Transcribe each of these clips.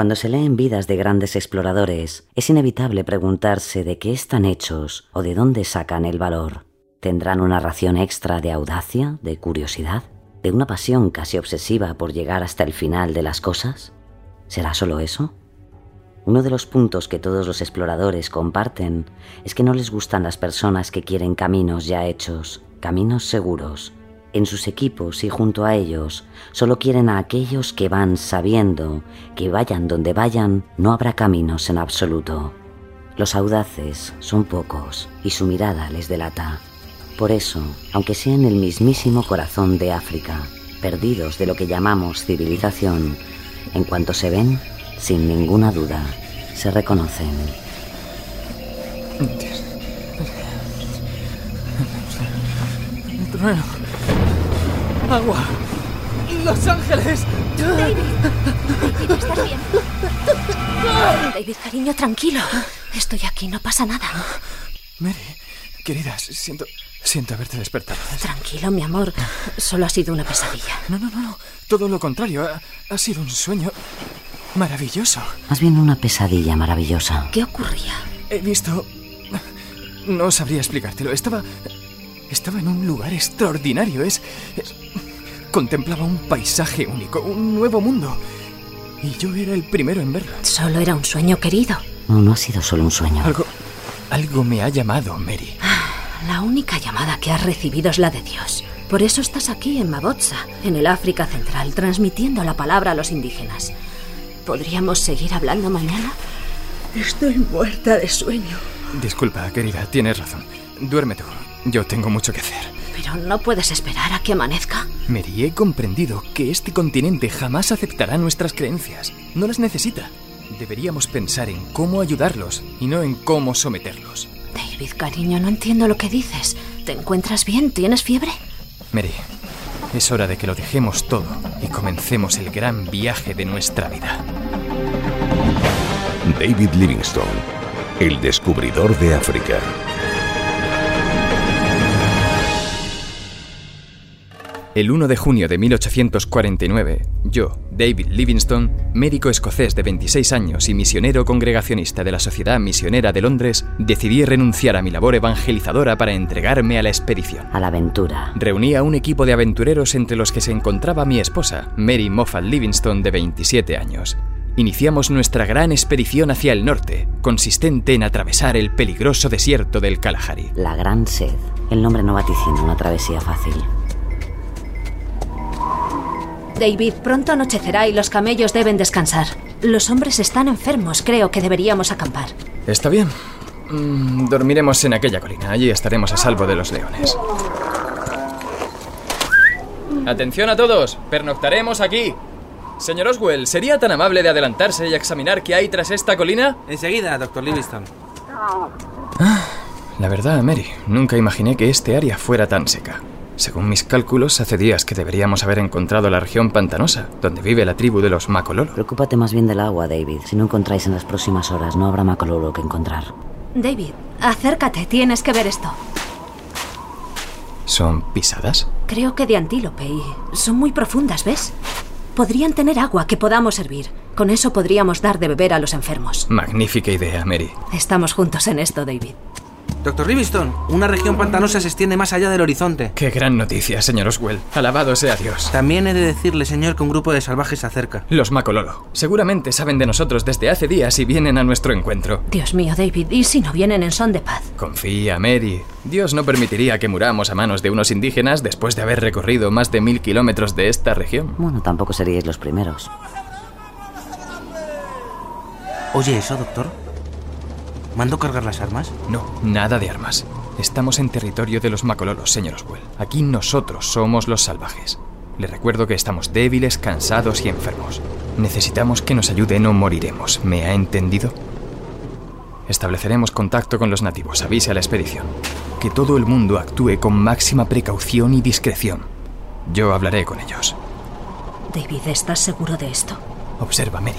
Cuando se leen vidas de grandes exploradores, es inevitable preguntarse de qué están hechos o de dónde sacan el valor. ¿Tendrán una ración extra de audacia, de curiosidad, de una pasión casi obsesiva por llegar hasta el final de las cosas? ¿Será solo eso? Uno de los puntos que todos los exploradores comparten es que no les gustan las personas que quieren caminos ya hechos, caminos seguros, en sus equipos y junto a ellos solo quieren a aquellos que van sabiendo que vayan donde vayan no habrá caminos en absoluto. Los audaces son pocos y su mirada les delata. Por eso, aunque sea en el mismísimo corazón de África, perdidos de lo que llamamos civilización, en cuanto se ven, sin ninguna duda, se reconocen. Trueno. Agua. Los Ángeles. David, ¿estás bien? David, cariño, tranquilo. Estoy aquí, no pasa nada. Mary, querida, siento, siento haberte despertado. Tranquilo, mi amor. Solo ha sido una pesadilla. No, no, no, no. Todo lo contrario. Ha, ha sido un sueño maravilloso. Más bien una pesadilla maravillosa. ¿Qué ocurría? He visto... No sabría explicártelo. Estaba... Estaba en un lugar extraordinario. Es... es- Contemplaba un paisaje único, un nuevo mundo. Y yo era el primero en verlo. Solo era un sueño querido. No, no ha sido solo un sueño. Algo... Algo me ha llamado, Mary. La única llamada que has recibido es la de Dios. Por eso estás aquí en Mabotsa, en el África Central, transmitiendo la palabra a los indígenas. ¿Podríamos seguir hablando mañana? Estoy muerta de sueño. Disculpa, querida, tienes razón. Duerme tú. Yo tengo mucho que hacer. Pero no puedes esperar a que amanezca. Mary, he comprendido que este continente jamás aceptará nuestras creencias. No las necesita. Deberíamos pensar en cómo ayudarlos y no en cómo someterlos. David, cariño, no entiendo lo que dices. ¿Te encuentras bien? ¿Tienes fiebre? Mary, es hora de que lo dejemos todo y comencemos el gran viaje de nuestra vida. David Livingstone, el descubridor de África. El 1 de junio de 1849, yo, David Livingstone, médico escocés de 26 años y misionero congregacionista de la Sociedad Misionera de Londres, decidí renunciar a mi labor evangelizadora para entregarme a la expedición. A la aventura. Reuní a un equipo de aventureros entre los que se encontraba mi esposa, Mary Moffat Livingstone, de 27 años. Iniciamos nuestra gran expedición hacia el norte, consistente en atravesar el peligroso desierto del Kalahari. La gran sed. El nombre no vaticina una travesía fácil. David, pronto anochecerá y los camellos deben descansar. Los hombres están enfermos, creo que deberíamos acampar. ¿Está bien? Mm, dormiremos en aquella colina, allí estaremos a salvo de los leones. Atención a todos, pernoctaremos aquí. Señor Oswell, ¿sería tan amable de adelantarse y examinar qué hay tras esta colina? Enseguida, doctor Livingston. La verdad, Mary, nunca imaginé que este área fuera tan seca. Según mis cálculos, hace días que deberíamos haber encontrado la región pantanosa, donde vive la tribu de los Macololo. Preocúpate más bien del agua, David. Si no encontráis en las próximas horas, no habrá macololo que encontrar. David, acércate, tienes que ver esto. ¿Son pisadas? Creo que de antílope y son muy profundas, ¿ves? Podrían tener agua que podamos servir. Con eso podríamos dar de beber a los enfermos. Magnífica idea, Mary. Estamos juntos en esto, David. Doctor Livingston, una región pantanosa se extiende más allá del horizonte. Qué gran noticia, señor Oswell. Alabado sea Dios. También he de decirle, señor, que un grupo de salvajes se acerca. Los Macololo. Seguramente saben de nosotros desde hace días y vienen a nuestro encuentro. Dios mío, David, ¿y si no vienen en son de paz? Confía, Mary. Dios no permitiría que muramos a manos de unos indígenas después de haber recorrido más de mil kilómetros de esta región. Bueno, tampoco seríais los primeros. ¿Oye eso, doctor? ¿Mando cargar las armas? No, nada de armas. Estamos en territorio de los Macololos, señor Oswell. Aquí nosotros somos los salvajes. Le recuerdo que estamos débiles, cansados y enfermos. Necesitamos que nos ayuden o moriremos. ¿Me ha entendido? Estableceremos contacto con los nativos. Avise a la expedición. Que todo el mundo actúe con máxima precaución y discreción. Yo hablaré con ellos. David, ¿estás seguro de esto? Observa, Mary.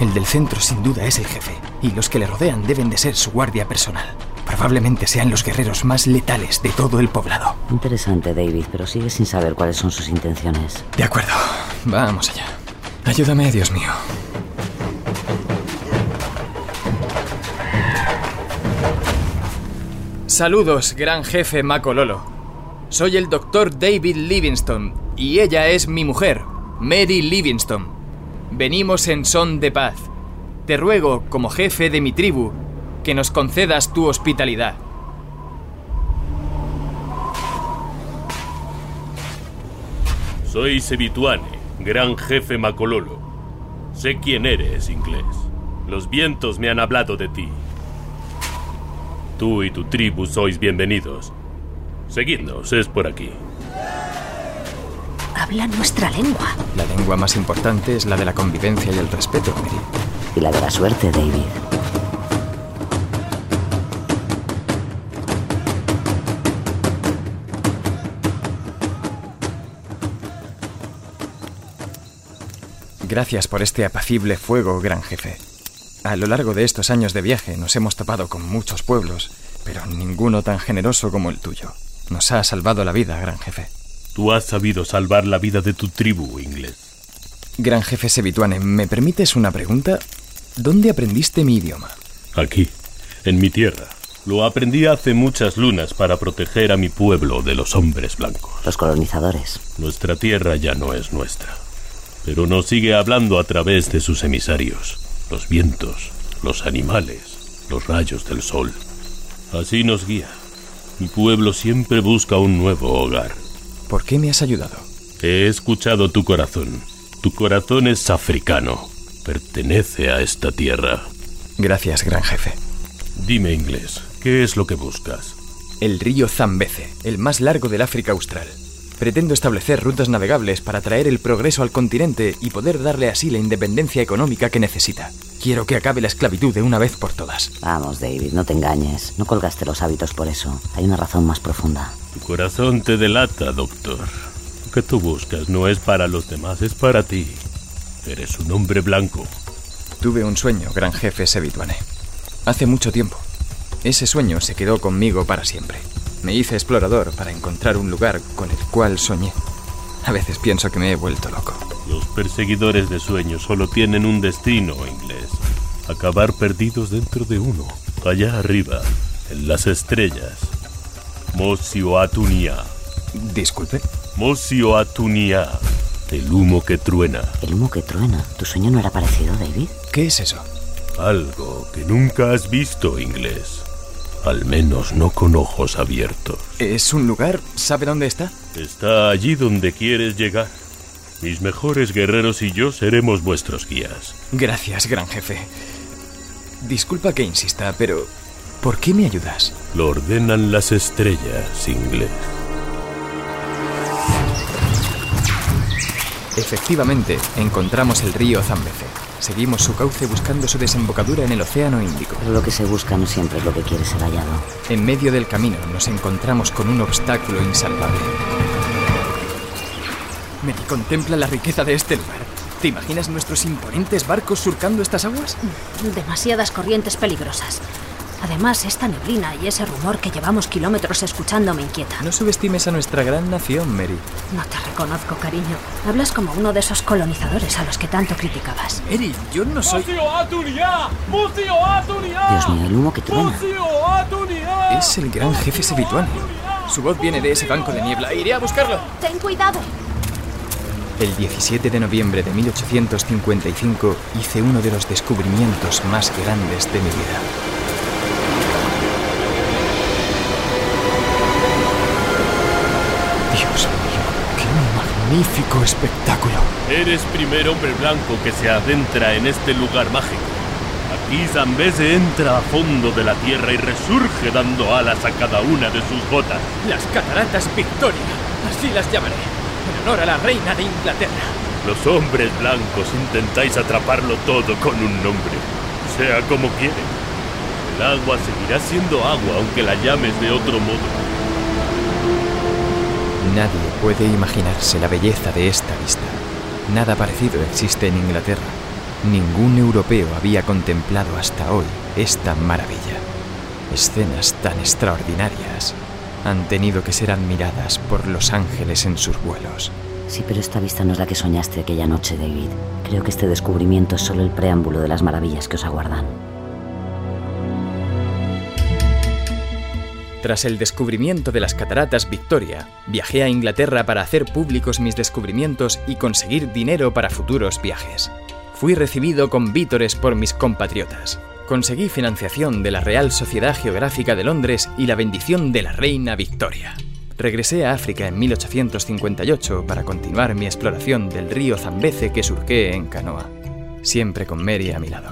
El del centro sin duda es el jefe, y los que le rodean deben de ser su guardia personal. Probablemente sean los guerreros más letales de todo el poblado. Interesante, David, pero sigue sin saber cuáles son sus intenciones. De acuerdo, vamos allá. Ayúdame, Dios mío. Saludos, gran jefe Macololo. Soy el doctor David Livingston y ella es mi mujer, Mary Livingston. Venimos en son de paz. Te ruego, como jefe de mi tribu, que nos concedas tu hospitalidad. Soy Sebituane, gran jefe Macololo. Sé quién eres, inglés. Los vientos me han hablado de ti. Tú y tu tribu sois bienvenidos. Seguidnos, es por aquí. Habla nuestra lengua. La lengua más importante es la de la convivencia y el respeto, Mary. Y la de la suerte, David. Gracias por este apacible fuego, gran jefe. A lo largo de estos años de viaje nos hemos topado con muchos pueblos, pero ninguno tan generoso como el tuyo. Nos ha salvado la vida, gran jefe. Tú has sabido salvar la vida de tu tribu, inglés. Gran jefe Sebituane, ¿me permites una pregunta? ¿Dónde aprendiste mi idioma? Aquí, en mi tierra. Lo aprendí hace muchas lunas para proteger a mi pueblo de los hombres blancos. Los colonizadores. Nuestra tierra ya no es nuestra, pero nos sigue hablando a través de sus emisarios, los vientos, los animales, los rayos del sol. Así nos guía. Mi pueblo siempre busca un nuevo hogar. ¿Por qué me has ayudado? He escuchado tu corazón. Tu corazón es africano. Pertenece a esta tierra. Gracias, gran jefe. Dime inglés, ¿qué es lo que buscas? El río Zambeze, el más largo del África Austral. Pretendo establecer rutas navegables para traer el progreso al continente y poder darle así la independencia económica que necesita. Quiero que acabe la esclavitud de una vez por todas. Vamos, David, no te engañes. No colgaste los hábitos por eso. Hay una razón más profunda. Tu corazón te delata, doctor. Lo que tú buscas no es para los demás, es para ti. Eres un hombre blanco. Tuve un sueño, gran jefe Sebituane. Hace mucho tiempo. Ese sueño se quedó conmigo para siempre. Me hice explorador para encontrar un lugar con el cual soñé. A veces pienso que me he vuelto loco. Los perseguidores de sueños solo tienen un destino, inglés. Acabar perdidos dentro de uno, allá arriba, en las estrellas. Mosio Atunia. Disculpe. Mosio Atunia. El humo que truena. El humo que truena. ¿Tu sueño no era parecido, David? ¿Qué es eso? Algo que nunca has visto, inglés. Al menos no con ojos abiertos. ¿Es un lugar? ¿Sabe dónde está? Está allí donde quieres llegar. Mis mejores guerreros y yo seremos vuestros guías. Gracias, gran jefe. Disculpa que insista, pero ¿por qué me ayudas? Lo ordenan las estrellas, inglés. Efectivamente, encontramos el río Zambeze. Seguimos su cauce buscando su desembocadura en el Océano Índico. Pero lo que se busca no siempre es lo que quiere ser hallado. En medio del camino nos encontramos con un obstáculo insalvable. Me contempla la riqueza de este lugar. ¿Te imaginas nuestros imponentes barcos surcando estas aguas? Demasiadas corrientes peligrosas. Además, esta neblina y ese rumor que llevamos kilómetros escuchando me inquieta. No subestimes a nuestra gran nación, Mary. No te reconozco, cariño. Hablas como uno de esos colonizadores a los que tanto criticabas. Mary, yo no soy... Dios mío, el humo que truena. Es el gran jefe Sebituane. Su voz viene de ese banco de niebla. Iré a buscarlo. Ten cuidado. El 17 de noviembre de 1855 hice uno de los descubrimientos más grandes de mi vida. Magnífico espectáculo. Eres primer hombre blanco que se adentra en este lugar mágico. Aquí Zambese entra a fondo de la tierra y resurge dando alas a cada una de sus gotas. Las cataratas Victoria, así las llamaré, en honor a la reina de Inglaterra. Los hombres blancos intentáis atraparlo todo con un nombre, sea como quieren. El agua seguirá siendo agua aunque la llames de otro modo. Nadie puede imaginarse la belleza de esta vista. Nada parecido existe en Inglaterra. Ningún europeo había contemplado hasta hoy esta maravilla. Escenas tan extraordinarias han tenido que ser admiradas por los ángeles en sus vuelos. Sí, pero esta vista no es la que soñaste aquella noche, David. Creo que este descubrimiento es solo el preámbulo de las maravillas que os aguardan. Tras el descubrimiento de las cataratas Victoria, viajé a Inglaterra para hacer públicos mis descubrimientos y conseguir dinero para futuros viajes. Fui recibido con vítores por mis compatriotas. Conseguí financiación de la Real Sociedad Geográfica de Londres y la bendición de la Reina Victoria. Regresé a África en 1858 para continuar mi exploración del río Zambeze que surqué en canoa, siempre con Mary a mi lado.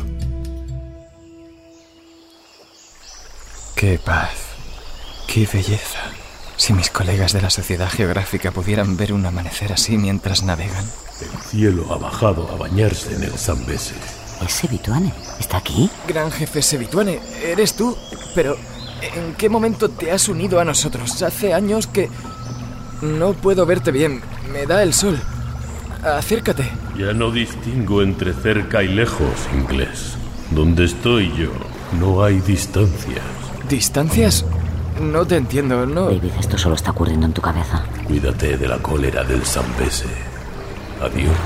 ¡Qué paz! ¡Qué belleza! Si mis colegas de la Sociedad Geográfica pudieran ver un amanecer así mientras navegan. El cielo ha bajado a bañarse en el Zambese. ¿Es Sebituane? ¿Está aquí? Gran jefe Sebituane, eres tú, pero ¿en qué momento te has unido a nosotros? Hace años que... No puedo verte bien, me da el sol. Acércate. Ya no distingo entre cerca y lejos, inglés. Donde estoy yo, no hay distancias. ¿Distancias? No te entiendo, no. David, esto solo está ocurriendo en tu cabeza. Cuídate de la cólera del Zambese. Adiós,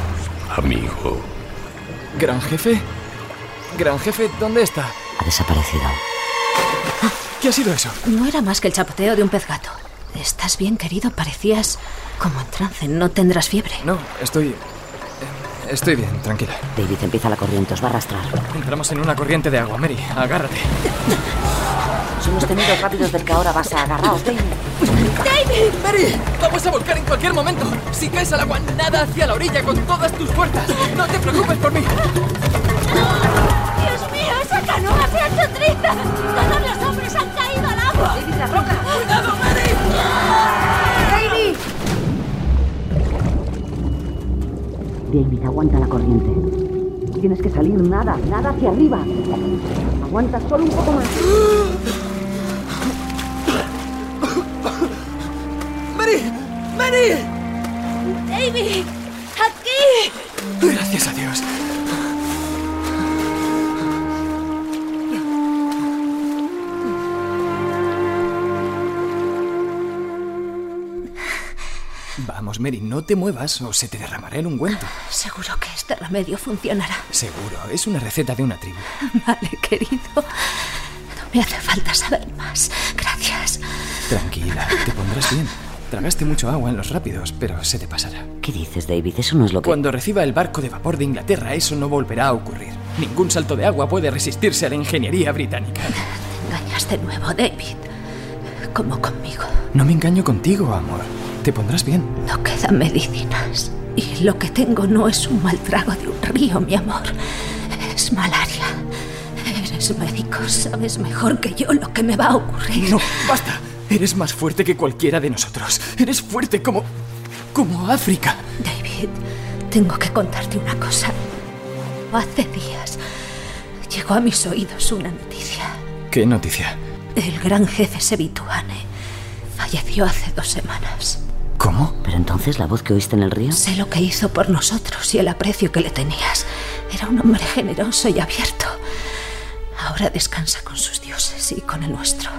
amigo. ¿Gran jefe? ¿Gran jefe dónde está? Ha desaparecido. ¿Qué ha sido eso? No era más que el chapoteo de un pez gato. ¿Estás bien, querido? Parecías como en trance. ¿No tendrás fiebre? No, estoy... Estoy bien, tranquila. David, empieza la corriente, os va a arrastrar. Entramos en una corriente de agua, Mary. Agárrate. Son los temidos rápidos del que ahora vas a agarraos, David. ¡Mary! ¡Vamos a volcar en cualquier momento! Si caes al agua, nada hacia la orilla con todas tus fuerzas. No te preocupes por mí. ¡Dios mío, esa canoa se ha hecho trizas! ¡Todos los hombres han caído al agua! ¡David, la roca! ¡Cuidado, Mary! ¡David! David, aguanta la corriente. Tienes que salir nada, nada hacia arriba. Aguanta solo un poco más. ¡Mary! ¡David! ¡Aquí! Gracias a Dios. Vamos, Mary, no te muevas o se te derramará el ungüento. Seguro que este remedio funcionará. Seguro, es una receta de una tribu. Vale, querido. No me hace falta saber más. Gracias. Tranquila, te pondrás bien. Tragaste mucho agua en los rápidos, pero se te pasará. ¿Qué dices, David? Eso no es lo que... Cuando reciba el barco de vapor de Inglaterra, eso no volverá a ocurrir. Ningún salto de agua puede resistirse a la ingeniería británica. Te engañas de nuevo, David. Como conmigo. No me engaño contigo, amor. Te pondrás bien. No quedan medicinas. Y lo que tengo no es un mal trago de un río, mi amor. Es malaria. Eres médico, sabes mejor que yo lo que me va a ocurrir. No, basta. Eres más fuerte que cualquiera de nosotros. Eres fuerte como... como África. David, tengo que contarte una cosa. Hace días llegó a mis oídos una noticia. ¿Qué noticia? El gran jefe Sebituane falleció hace dos semanas. ¿Cómo? Pero entonces la voz que oíste en el río... Sé lo que hizo por nosotros y el aprecio que le tenías. Era un hombre generoso y abierto. Ahora descansa con sus dioses y con el nuestro.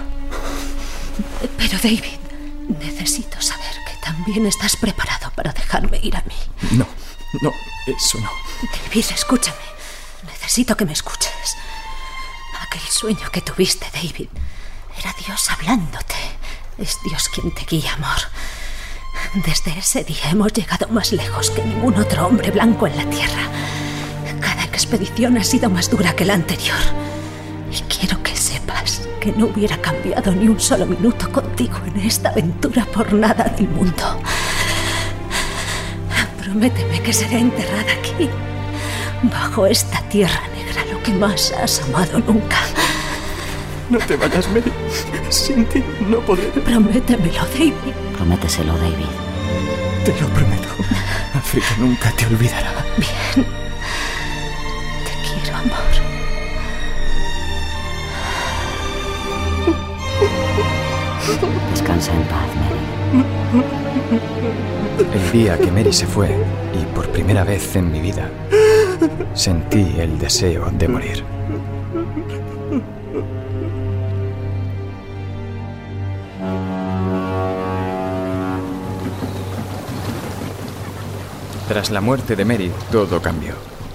Pero David, necesito saber que también estás preparado para dejarme ir a mí. No, no, eso no. David, escúchame. Necesito que me escuches. Aquel sueño que tuviste, David, era Dios hablándote. Es Dios quien te guía, amor. Desde ese día hemos llegado más lejos que ningún otro hombre blanco en la Tierra. Cada expedición ha sido más dura que la anterior. Y quiero que que no hubiera cambiado ni un solo minuto contigo en esta aventura por nada del mundo. Prométeme que seré enterrada aquí, bajo esta tierra negra, lo que más has amado nunca. No te vayas, Mary. Sin ti no podré. Prométemelo, David. Prométeselo, David. Te lo prometo. África nunca te olvidará. Bien. Te quiero, amor. En paz, Mary. El día que Mary se fue, y por primera vez en mi vida, sentí el deseo de morir. Tras la muerte de Mary, todo cambió.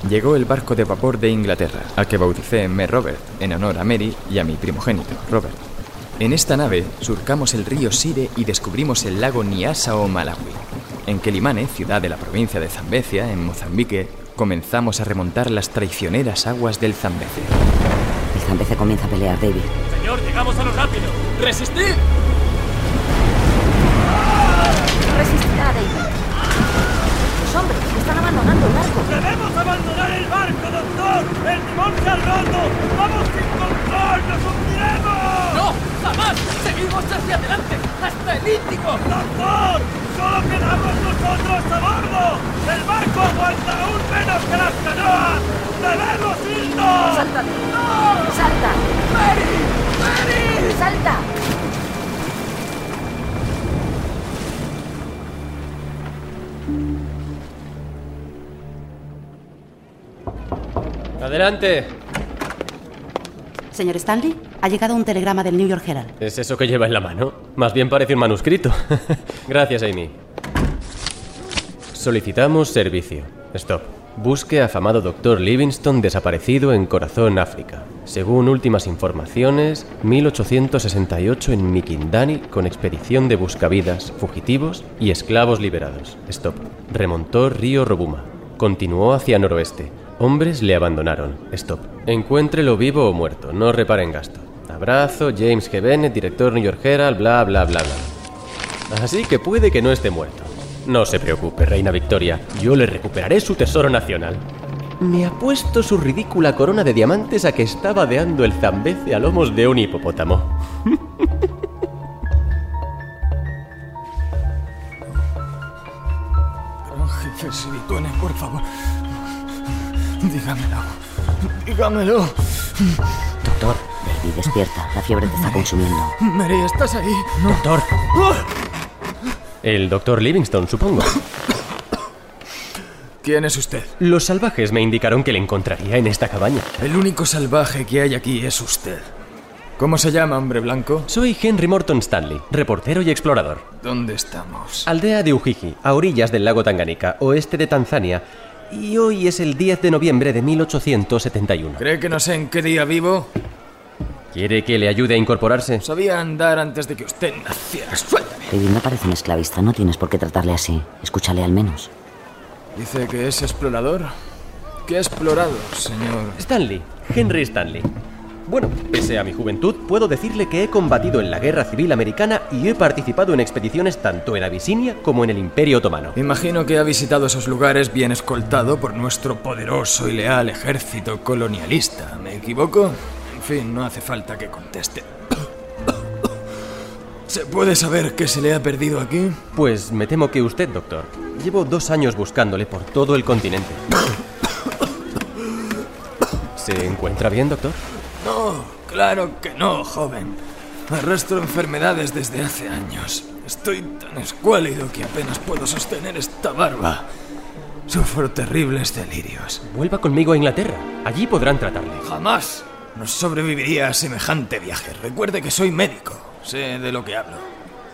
Llegó el barco de vapor de Inglaterra, al que bauticé Me Robert, en honor a Mary y a mi primogénito, Robert. En esta nave surcamos el río Sire y descubrimos el lago Nyasa o Malawi. En Quelimane, ciudad de la provincia de Zambecia, en Mozambique, comenzamos a remontar las traicioneras aguas del Zambeze. El Zambeze comienza a pelear, David. Señor, llegamos a lo rápido. ¡Resistid! Resistirá, David. Los hombres están abandonando el barco. ¡Debemos abandonar el barco, doctor! ¡El timón se ha roto! ¡Vamos sin control! ¡Nos hundiremos! ¡No! ¡Jamás! ¡Seguimos hacia adelante! ¡Hasta el Índico! ¡Doctor! ¡Solo quedamos nosotros a bordo! ¡El barco aguanta aún menos que las canoas! ¡Debemos irnos! ¡Salta! ¡No! ¡Salta! ¡Mary! ¡Mary! ¡Salta! Adelante. Señor Stanley, ha llegado un telegrama del New York Herald. ¿Es eso que lleva en la mano? Más bien parece un manuscrito. Gracias, Amy. Solicitamos servicio. Stop. Busque afamado doctor Livingston desaparecido en Corazón, África. Según últimas informaciones, 1868 en Mikindani con expedición de buscavidas, fugitivos y esclavos liberados. Stop. Remontó río Robuma. Continuó hacia noroeste. Hombres le abandonaron. Stop. Encuéntrelo vivo o muerto. No repare en gasto. Abrazo, James G. Bennett, director New York Herald, bla, bla, bla, bla. Así que puede que no esté muerto. No se preocupe, Reina Victoria. Yo le recuperaré su tesoro nacional. Me ha puesto su ridícula corona de diamantes a que está vadeando el Zambeze a lomos de un hipopótamo. Gran jefe por favor. Dígamelo. Dígamelo. Doctor, Despierta. La fiebre te está consumiendo. Mary, ¿estás ahí? Doctor. El doctor Livingston, supongo. ¿Quién es usted? Los salvajes me indicaron que le encontraría en esta cabaña. El único salvaje que hay aquí es usted. ¿Cómo se llama, hombre blanco? Soy Henry Morton Stanley, reportero y explorador. ¿Dónde estamos? Aldea de Ujiji, a orillas del lago Tanganica, oeste de Tanzania. Y hoy es el 10 de noviembre de 1871. ¿Cree que no sé en qué día vivo? ¿Quiere que le ayude a incorporarse? Sabía andar antes de que usted naciera. Suéltame. David no parece un esclavista. No tienes por qué tratarle así. Escúchale al menos. Dice que es explorador. ¿Qué ha explorado, señor? Stanley, Henry Stanley. Bueno, pese a mi juventud, puedo decirle que he combatido en la Guerra Civil Americana y he participado en expediciones tanto en Abisinia como en el Imperio Otomano. Imagino que ha visitado esos lugares bien escoltado por nuestro poderoso y leal ejército colonialista. ¿Me equivoco? Fin, no hace falta que conteste. ¿Se puede saber qué se le ha perdido aquí? Pues me temo que usted, doctor. Llevo dos años buscándole por todo el continente. ¿Se encuentra bien, doctor? No, claro que no, joven. Arrastro enfermedades desde hace años. Estoy tan escuálido que apenas puedo sostener esta barba. Sufro terribles delirios. Vuelva conmigo a Inglaterra. Allí podrán tratarle. Jamás. No sobreviviría a semejante viaje. Recuerde que soy médico. Sé de lo que hablo.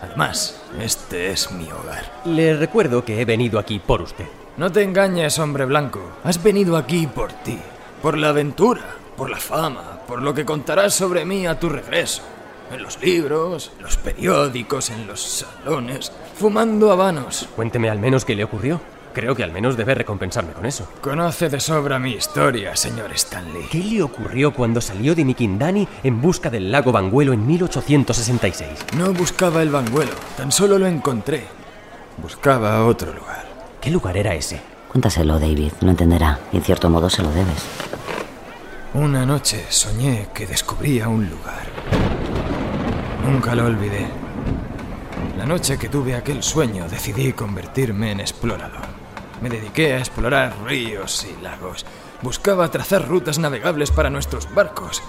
Además, este es mi hogar. Le recuerdo que he venido aquí por usted. No te engañes, hombre blanco. Has venido aquí por ti. Por la aventura, por la fama, por lo que contarás sobre mí a tu regreso. En los libros, en los periódicos, en los salones, fumando habanos. Cuénteme al menos qué le ocurrió. Creo que al menos debe recompensarme con eso. Conoce de sobra mi historia, señor Stanley. ¿Qué le ocurrió cuando salió de Mikindani en busca del lago Banguelo en 1866? No buscaba el Banguelo, tan solo lo encontré. Buscaba otro lugar. ¿Qué lugar era ese? Cuéntaselo, David. Lo entenderá. Y en cierto modo se lo debes. Una noche soñé que descubría un lugar. Nunca lo olvidé. La noche que tuve aquel sueño decidí convertirme en explorador. Me dediqué a explorar ríos y lagos. Buscaba trazar rutas navegables para nuestros barcos.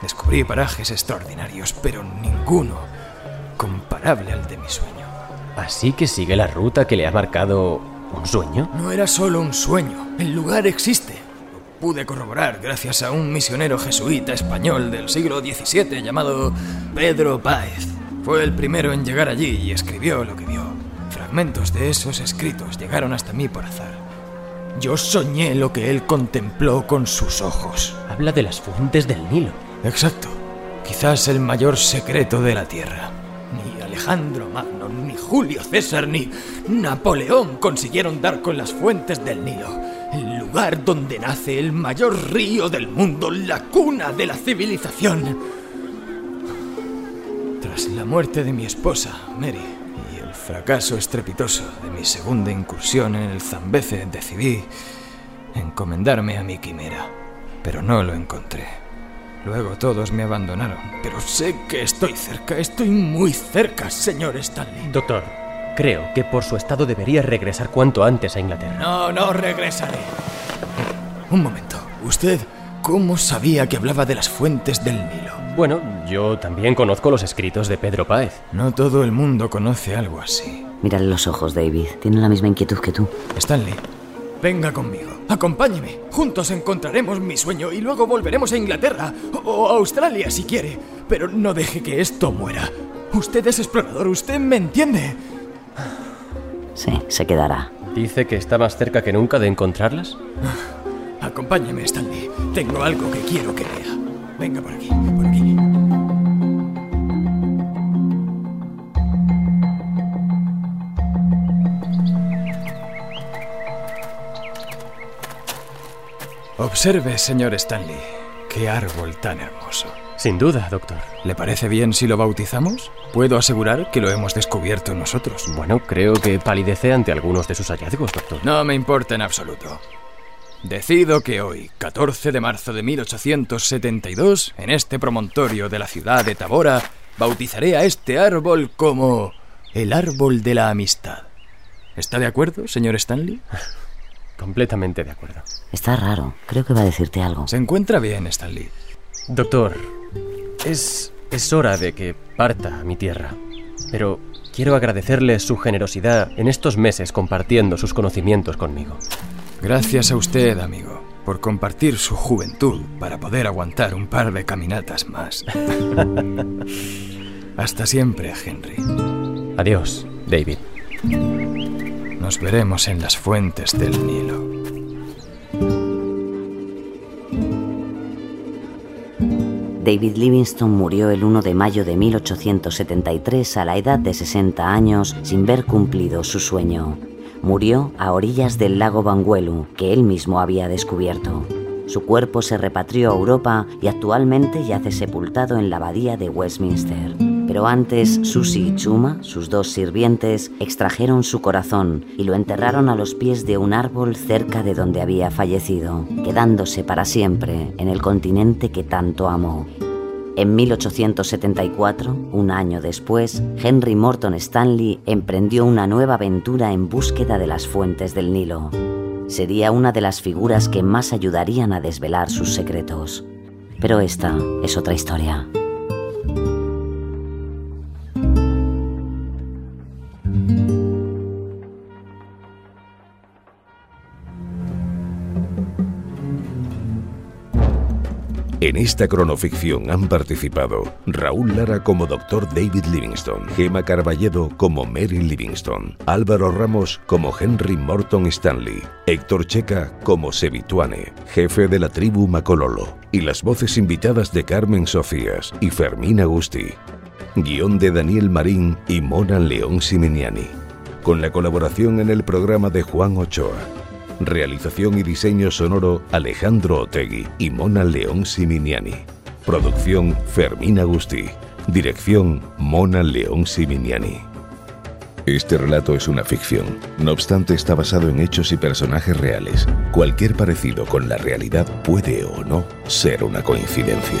Descubrí parajes extraordinarios, pero ninguno comparable al de mi sueño. Así que sigue la ruta que le ha marcado un sueño. No era solo un sueño. El lugar existe pude corroborar gracias a un misionero jesuita español del siglo XVII llamado Pedro Páez. Fue el primero en llegar allí y escribió lo que vio. Fragmentos de esos escritos llegaron hasta mí por azar. Yo soñé lo que él contempló con sus ojos. Habla de las fuentes del Nilo. Exacto. Quizás el mayor secreto de la Tierra. Ni Alejandro Magno, ni Julio César, ni Napoleón consiguieron dar con las fuentes del Nilo el lugar donde nace el mayor río del mundo, la cuna de la civilización. Tras la muerte de mi esposa, Mary, fracaso estrepitoso de mi segunda incursión en el Zambeze, decidí encomendarme a mi quimera, pero no lo encontré. Luego todos me abandonaron, pero sé que estoy cerca, estoy muy cerca, señor Stanley. Doctor, Creo que por su estado debería regresar cuanto antes a Inglaterra. No, no regresaré. Un momento. ¿Usted cómo sabía que hablaba de las fuentes del Nilo? Bueno, yo también conozco los escritos de Pedro Páez. No todo el mundo conoce algo así. Mírale los ojos, David. Tiene la misma inquietud que tú. Stanley, venga conmigo. Acompáñeme. Juntos encontraremos mi sueño y luego volveremos a Inglaterra o a Australia si quiere. Pero no deje que esto muera. Usted es explorador, usted me entiende. Sí, se quedará. ¿Dice que está más cerca que nunca de encontrarlas? Acompáñeme, Stanley. Tengo algo que quiero que vea. Venga por aquí, por aquí. Observe, señor Stanley. Qué árbol tan hermoso. Sin duda, doctor. ¿Le parece bien si lo bautizamos? Puedo asegurar que lo hemos descubierto nosotros. Bueno, creo que palidece ante algunos de sus hallazgos, doctor. No me importa en absoluto. Decido que hoy, 14 de marzo de 1872, en este promontorio de la ciudad de Tabora, bautizaré a este árbol como el árbol de la amistad. ¿Está de acuerdo, señor Stanley? Completamente de acuerdo. Está raro. Creo que va a decirte algo. Se encuentra bien, Stanley. Doctor, es, es hora de que parta a mi tierra. Pero quiero agradecerle su generosidad en estos meses compartiendo sus conocimientos conmigo. Gracias a usted, amigo, por compartir su juventud para poder aguantar un par de caminatas más. Hasta siempre, Henry. Adiós, David. Nos veremos en las fuentes del Nilo. David Livingstone murió el 1 de mayo de 1873 a la edad de 60 años sin ver cumplido su sueño. Murió a orillas del lago Banguelu, que él mismo había descubierto. Su cuerpo se repatrió a Europa y actualmente yace sepultado en la abadía de Westminster. Pero antes, Susie y Chuma, sus dos sirvientes, extrajeron su corazón y lo enterraron a los pies de un árbol cerca de donde había fallecido, quedándose para siempre en el continente que tanto amó. En 1874, un año después, Henry Morton Stanley emprendió una nueva aventura en búsqueda de las fuentes del Nilo. Sería una de las figuras que más ayudarían a desvelar sus secretos. Pero esta es otra historia. En esta cronoficción han participado Raúl Lara como Dr. David Livingstone, Gemma Carballedo como Mary Livingstone, Álvaro Ramos como Henry Morton Stanley, Héctor Checa como Sevituane, jefe de la tribu Macololo, y las voces invitadas de Carmen Sofías y Fermín Agusti. Guión de Daniel Marín y Mona León Siminiani. Con la colaboración en el programa de Juan Ochoa. Realización y diseño sonoro Alejandro Otegui y Mona León Siminiani. Producción Fermín Agusti. Dirección Mona León Siminiani. Este relato es una ficción, no obstante está basado en hechos y personajes reales. Cualquier parecido con la realidad puede o no ser una coincidencia.